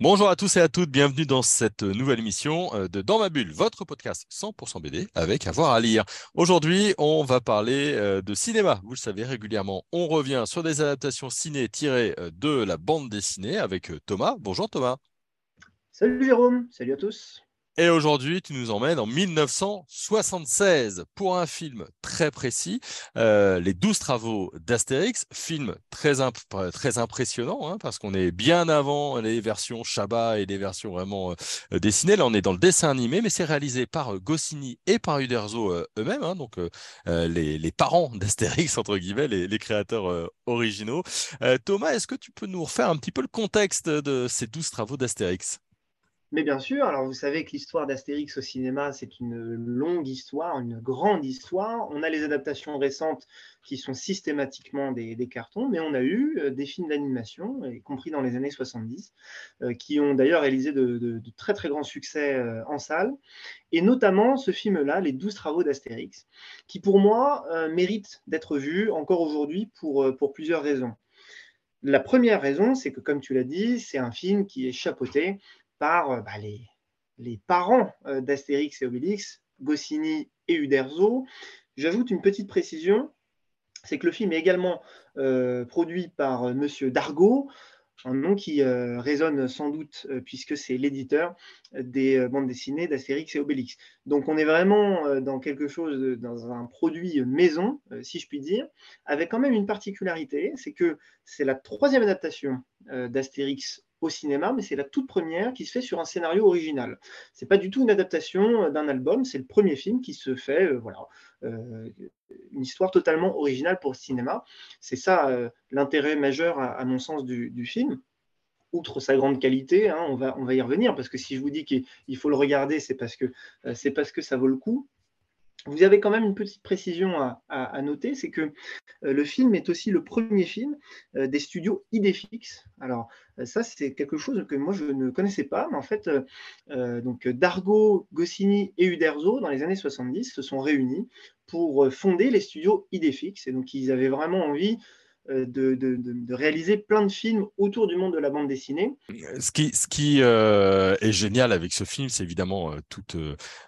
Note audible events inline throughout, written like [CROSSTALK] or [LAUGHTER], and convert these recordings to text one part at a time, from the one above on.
Bonjour à tous et à toutes, bienvenue dans cette nouvelle émission euh, de Dans ma bulle, votre podcast 100% BD avec avoir à lire. Aujourd'hui, on va parler euh, de cinéma. Vous le savez régulièrement, on revient sur des adaptations ciné tirées euh, de la bande dessinée avec Thomas. Bonjour Thomas. Salut Jérôme, salut à tous. Et aujourd'hui, tu nous emmènes en 1976 pour un film très précis, euh, Les douze travaux d'Astérix, film très, très impressionnant, hein, parce qu'on est bien avant les versions Chabat et les versions vraiment euh, dessinées. Là, on est dans le dessin animé, mais c'est réalisé par euh, Goscinny et par Uderzo eux-mêmes, hein, donc les, les, parents d'Astérix, entre guillemets, les, les créateurs originaux. Thomas, est-ce que tu peux nous refaire un petit peu le contexte de ces douze travaux d'Astérix? Mais bien sûr, alors vous savez que l'histoire d'Astérix au cinéma, c'est une longue histoire, une grande histoire. On a les adaptations récentes qui sont systématiquement des, cartons, mais on a eu euh, des films d'animation, y compris dans les années 70, euh, qui ont d'ailleurs réalisé de, très très grands succès euh, en salle. Et notamment ce film-là, Les douze travaux d'Astérix, qui pour moi mérite d'être vu encore aujourd'hui pour, pour plusieurs raisons. La première raison, c'est que, comme tu l'as dit, c'est un film qui est chapeauté par euh, bah, les, parents euh, d'Astérix et Obélix, Goscinny et Uderzo. J'ajoute une petite précision, c'est que le film est également euh, produit par Monsieur Dargaud, un nom qui résonne sans doute puisque c'est l'éditeur des bandes dessinées d'Astérix et Obélix. Donc on est vraiment dans quelque chose, dans un produit maison, si je puis dire, avec quand même une particularité, c'est que c'est la troisième adaptation d'Astérix au cinéma, mais c'est la toute première qui se fait sur un scénario original. C'est pas du tout une adaptation d'un album, c'est le premier film qui se fait, euh, voilà, euh, une histoire totalement originale pour le cinéma. C'est ça euh, l'intérêt majeur, à, mon sens, du, film. Outre sa grande qualité, hein, on, va, on va y revenir parce que si je vous dis qu'il faut le regarder, c'est parce c'est parce que ça vaut le coup. Vous avez quand même une petite précision à, noter, c'est que euh, le film est aussi le premier film euh, des studios Idefix. Alors euh, ça, c'est quelque chose que moi je ne connaissais pas, mais en fait, donc Dargo, Goscinny et Uderzo, dans les années 70, se sont réunis pour fonder les studios Idefix. Et donc ils avaient vraiment envie euh, de, réaliser plein de films autour du monde de la bande dessinée. Ce qui, ce qui euh, est génial avec ce film, c'est évidemment euh, toutes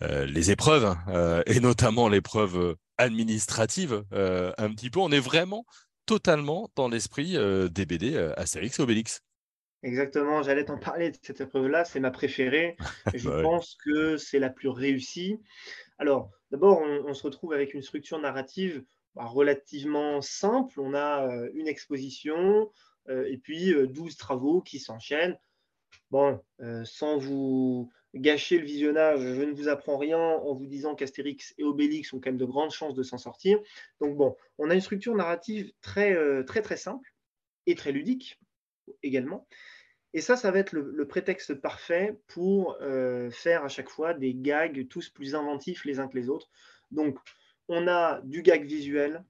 les épreuves, hein, et notamment l'épreuve administrative. un petit peu, on est vraiment totalement dans l'esprit des BD Astérix et Obélix. Exactement, j'allais t'en parler de cette épreuve-là, c'est ma préférée. [LAUGHS] Je bah pense que c'est la plus réussie. Alors, d'abord, on, se retrouve avec une structure narrative bah, relativement simple. On a euh, une exposition euh, et puis 12 euh, travaux qui s'enchaînent. Bon, sans vous gâcher le visionnage, je ne vous apprends rien en vous disant qu'Astérix et Obélix ont quand même de grandes chances de s'en sortir. Donc bon, on a une structure narrative très très très simple et très ludique également. Et ça, ça va être le, prétexte parfait pour faire à chaque fois des gags tous plus inventifs les uns que les autres. Donc, on a du gag visuel,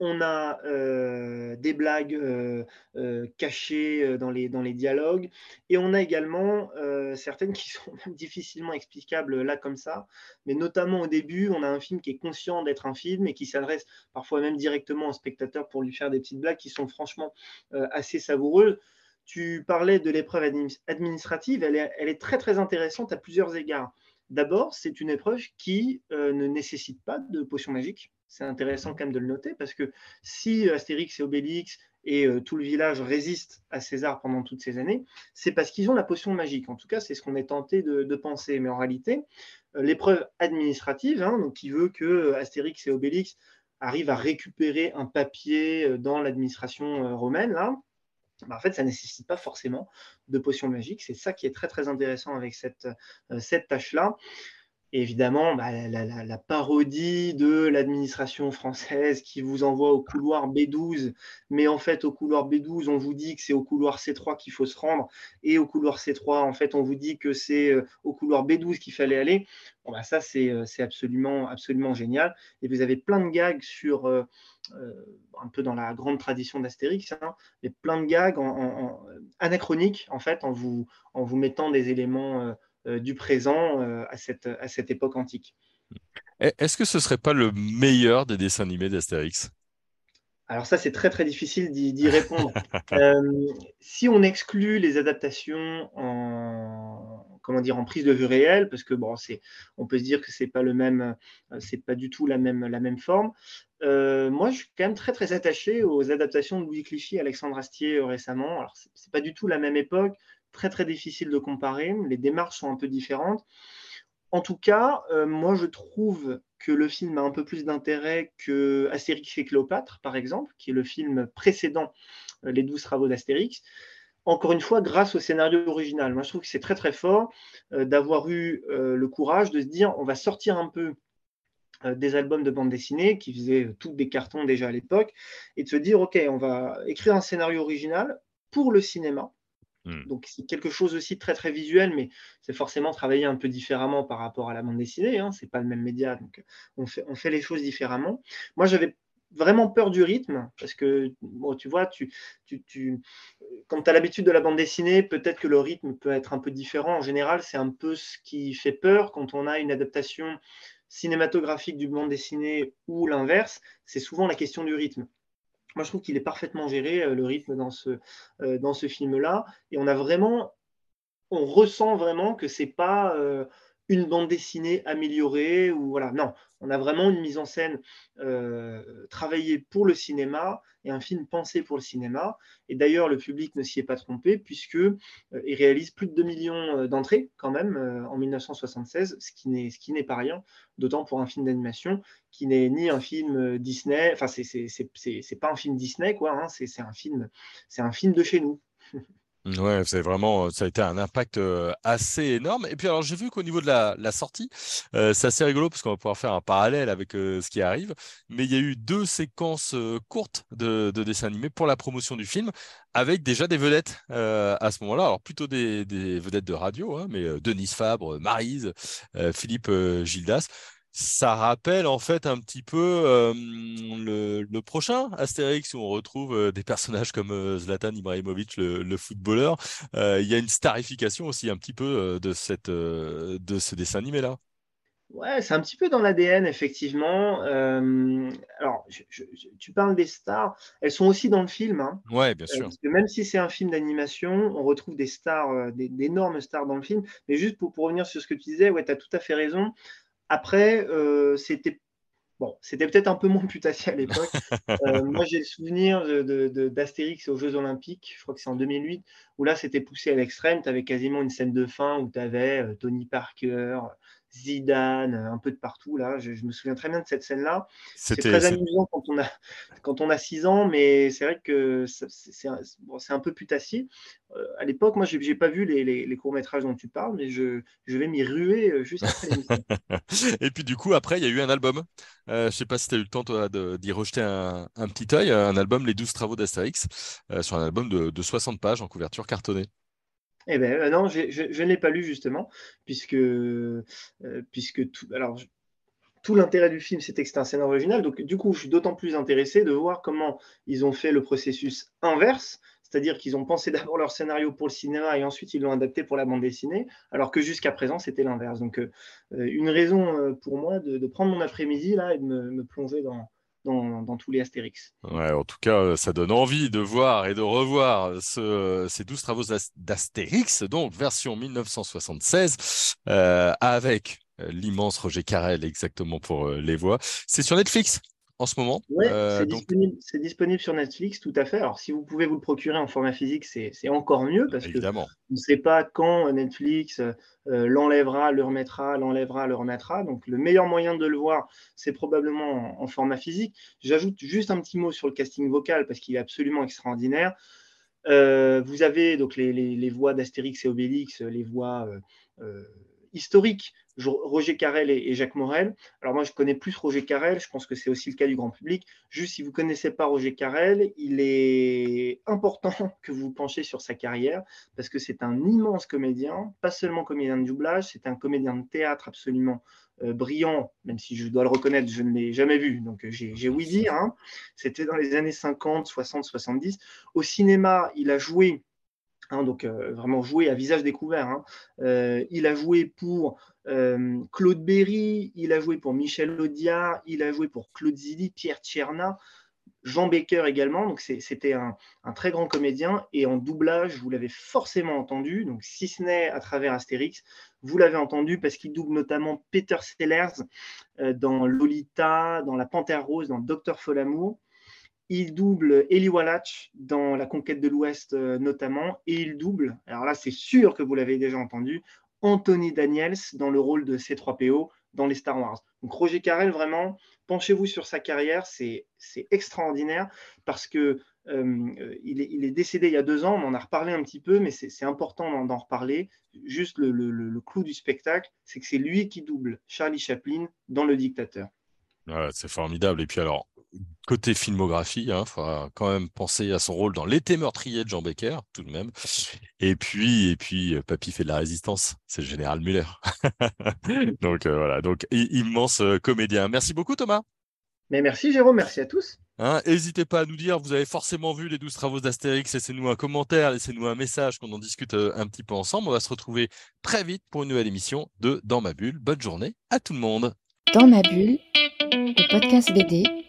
on a euh, des blagues euh, euh, cachées dans les, dialogues, et on a également certaines qui [LAUGHS] sont difficilement explicables là comme ça, mais notamment au début, on a un film qui est conscient d'être un film et qui s'adresse parfois même directement au spectateur pour lui faire des petites blagues qui sont franchement assez savoureuses. Tu parlais de l'épreuve administrative, elle est, elle est très très intéressante à plusieurs égards. D'abord, c'est une épreuve qui euh, ne nécessite pas de potion magique. C'est intéressant quand même de le noter parce que si Astérix et Obélix et euh, tout le village résistent à César pendant toutes ces années, c'est parce qu'ils ont la potion magique. En tout cas, c'est ce qu'on est tenté de, penser. Mais en réalité, euh, l'épreuve administrative, hein, qui veut que Astérix et Obélix arrivent à récupérer un papier dans l'administration romaine, là, bah, en fait, ça ne nécessite pas forcément de potion magique. C'est ça qui est très très intéressant avec cette, euh, cette tâche-là. Évidemment, bah, la, parodie de l'administration française qui vous envoie au couloir B12, mais en fait, au couloir B12, on vous dit que c'est au couloir C3 qu'il faut se rendre, et au couloir C3, en fait, on vous dit que c'est euh, au couloir B12 qu'il fallait aller. Bon, bah, ça, c'est euh, absolument, absolument génial. Et vous avez plein de gags sur un peu dans la grande tradition d'Astérix, hein, mais plein de gags anachroniques, en fait, en vous, en vous mettant des éléments du présent à, cette, à cette époque antique. Est-ce que ce serait pas le meilleur des dessins animés d'Astérix? Alors ça, c'est très très difficile d'y répondre. [LAUGHS] si on exclut les adaptations en comment dire en prise de vue réelle, parce que bon, c'est, on peut se dire que c'est pas le même, c'est pas du tout la même la même forme. moi, je suis quand même très très attaché aux adaptations de Louis Clichy, et Alexandre Astier récemment. Alors c'est pas du tout la même époque, très très difficile de comparer. Les démarches sont un peu différentes. En tout cas, euh, moi je trouve que le film a un peu plus d'intérêt que Astérix et Cléopâtre, par exemple, qui est le film précédent euh, Les douze travaux d'Astérix. Encore une fois, grâce au scénario original. Moi je trouve que c'est très très fort euh, d'avoir eu le courage de se dire on va sortir un peu des albums de bande dessinée qui faisaient toutes des cartons déjà à l'époque et de se dire ok, on va écrire un scénario original pour le cinéma Hmm. Donc c'est quelque chose aussi très très visuel, mais c'est forcément travaillé un peu différemment par rapport à la bande dessinée. Hein. C'est pas le même média, donc on fait, on fait les choses différemment. Moi j'avais vraiment peur du rythme parce que bon, tu vois, tu, tu, tu quand tu as l'habitude de la bande dessinée, peut-être que le rythme peut être un peu différent. En général, c'est un peu ce qui fait peur quand on a une adaptation cinématographique du bande dessinée ou l'inverse. C'est souvent la question du rythme. Moi, je trouve qu'il est parfaitement géré, euh, le rythme dans ce, euh, dans ce film-là. Et on a vraiment, on ressent vraiment que c'est pas euh, une bande dessinée améliorée ou voilà. Non, on a vraiment une mise en scène euh, travaillée pour le cinéma et un film pensé pour le cinéma. Et d'ailleurs, le public ne s'y est pas trompé puisque euh, il réalise plus de 2 millions euh, d'entrées quand même en 1976, ce qui n'est pas rien, d'autant pour un film d'animation qui n'est ni un film Disney. Enfin, c'est pas un film Disney quoi. Hein, c'est un c'est un film de chez nous. [LAUGHS] Ouais, c'est vraiment, ça a été un impact assez énorme. Et puis alors, j'ai vu qu'au niveau de la, sortie, c'est assez rigolo parce qu'on va pouvoir faire un parallèle avec ce qui arrive. Mais il y a eu deux séquences courtes de, de dessins animés pour la promotion du film, avec déjà des vedettes à ce moment-là. Alors plutôt des, des vedettes de radio, hein, mais Denise Fabre, Marise, Philippe Gildas ça rappelle en fait un petit peu le, prochain Astérix où on retrouve des personnages comme Zlatan Ibrahimovic, le, footballeur. Il y a une starification aussi un petit peu de, cette, de ce dessin animé-là. Ouais, c'est un petit peu dans l'ADN, effectivement. alors, tu parles des stars, elles sont aussi dans le film. Hein. Ouais, bien sûr. même si c'est un film d'animation, on retrouve des stars, d'énormes stars dans le film. Mais juste pour, pour, revenir sur ce que tu disais, ouais, tu as tout à fait raison. Après, euh, c'était Bon, c'était peut-être un peu moins putassier à l'époque. [LAUGHS] Euh, moi, j'ai le souvenir d'Astérix de, aux Jeux Olympiques, je crois que c'est en 2008, où là, c'était poussé à l'extrême. Tu avais quasiment une scène de fin où tu avais euh, Tony Parker, Zidane, un peu de partout. Là, je, me souviens très bien de cette scène-là. C'est très amusant quand on a [LAUGHS] quand on a 6 ans, mais c'est vrai que c'est un, un, peu putassier. Euh, à l'époque, moi, j'ai pas vu les, les, courts métrages dont tu parles, mais je, je vais m'y ruer euh, juste après [LAUGHS] Et puis du coup, après, il y a eu un album. Euh, je sais pas si tu as eu le temps d'y rejeter un, un, petit œil, un album Les 12 travaux d'Astérix, sur un album de, de 60 pages en couverture cartonnée. Eh bien, euh, non, je, ne l'ai pas lu justement, puisque, euh, puisque tout l'intérêt du film, c'était que c'était un scénario original. Donc, du coup, je suis d'autant plus intéressé de voir comment ils ont fait le processus inverse, c'est-à-dire qu'ils ont pensé [LAUGHS] d'abord leur scénario pour le cinéma et ensuite ils l'ont adapté pour la bande dessinée, alors que jusqu'à présent, c'était l'inverse. Donc, euh, une raison pour moi de, prendre mon après-midi là et de me plonger dans, dans, tous les Astérix. Ouais, en tout cas, euh, ça donne envie de voir et de revoir ce, ces 12 travaux d'Astérix, donc version 1976, euh, avec euh, l'immense Roger Carrel exactement pour les voix. C'est sur Netflix en ce moment. Oui, euh, c'est disponible, sur Netflix, tout à fait. Alors, si vous pouvez vous le procurer en format physique, c'est encore mieux parce que on ne sait pas quand Netflix euh, l'enlèvera, le remettra, l'enlèvera, le remettra. Donc, le meilleur moyen de le voir, c'est probablement en, format physique. J'ajoute juste un petit mot sur le casting vocal parce qu'il est absolument extraordinaire. Euh, vous avez donc les, les voix d'Astérix et Obélix, les voix historiques, Roger Carrel et, Jacques Morel. Alors moi, je connais plus Roger Carrel, je pense que c'est aussi le cas du grand public. Juste si vous ne connaissez pas Roger Carrel, il est important [LAUGHS] que vous penchiez sur sa carrière, parce que c'est un immense comédien, pas seulement comédien de doublage, c'est un comédien de théâtre absolument euh, brillant, même si je dois le reconnaître, je ne l'ai jamais vu, donc euh, j'ai oui dire. Hein. C'était dans les années 50, 60, 70. Au cinéma, il a joué Hein, donc euh, vraiment joué à visage découvert. Hein. Euh, il a joué pour euh, Claude Berry, il a joué pour Michel Audiard, il a joué pour Claude Zidi, Pierre Tcherna, Jean Baker également. Donc c'était un, très grand comédien. Et en doublage, vous l'avez forcément entendu. Donc si ce n'est à travers Astérix, vous l'avez entendu parce qu'il double notamment Peter Sellers dans Lolita, dans La Panthère Rose, dans Docteur Folamour. Il double Eli Wallach dans La Conquête de l'Ouest euh, notamment, et il double, alors là c'est sûr que vous l'avez déjà entendu, Anthony Daniels dans le rôle de C3PO dans les Star Wars. Donc Roger Carrel, vraiment, penchez-vous sur sa carrière, c'est extraordinaire parce que euh, il, est, décédé il y a deux ans, on en a reparlé un petit peu, mais c'est important d'en reparler. Juste le, le clou du spectacle, c'est que c'est lui qui double Charlie Chaplin dans Le Dictateur. c'est formidable. Et puis alors, côté filmographie, il hein, faudra quand même penser à son rôle dans L'été meurtrier de Jean Becker, tout de même. Et puis, et puis euh, Papy fait de la résistance, c'est le général Muller. [LAUGHS] donc euh, voilà, donc immense euh, comédien. Merci beaucoup Thomas. Mais merci Jérôme, merci à tous. Hein, n'hésitez pas à nous dire, vous avez forcément vu les 12 travaux d'Astérix, laissez-nous un commentaire, laissez-nous un message qu'on en discute un petit peu ensemble. On va se retrouver très vite pour une nouvelle émission de Dans ma bulle. Bonne journée à tout le monde. Dans ma bulle, le podcast BD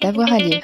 d'avoir à lire.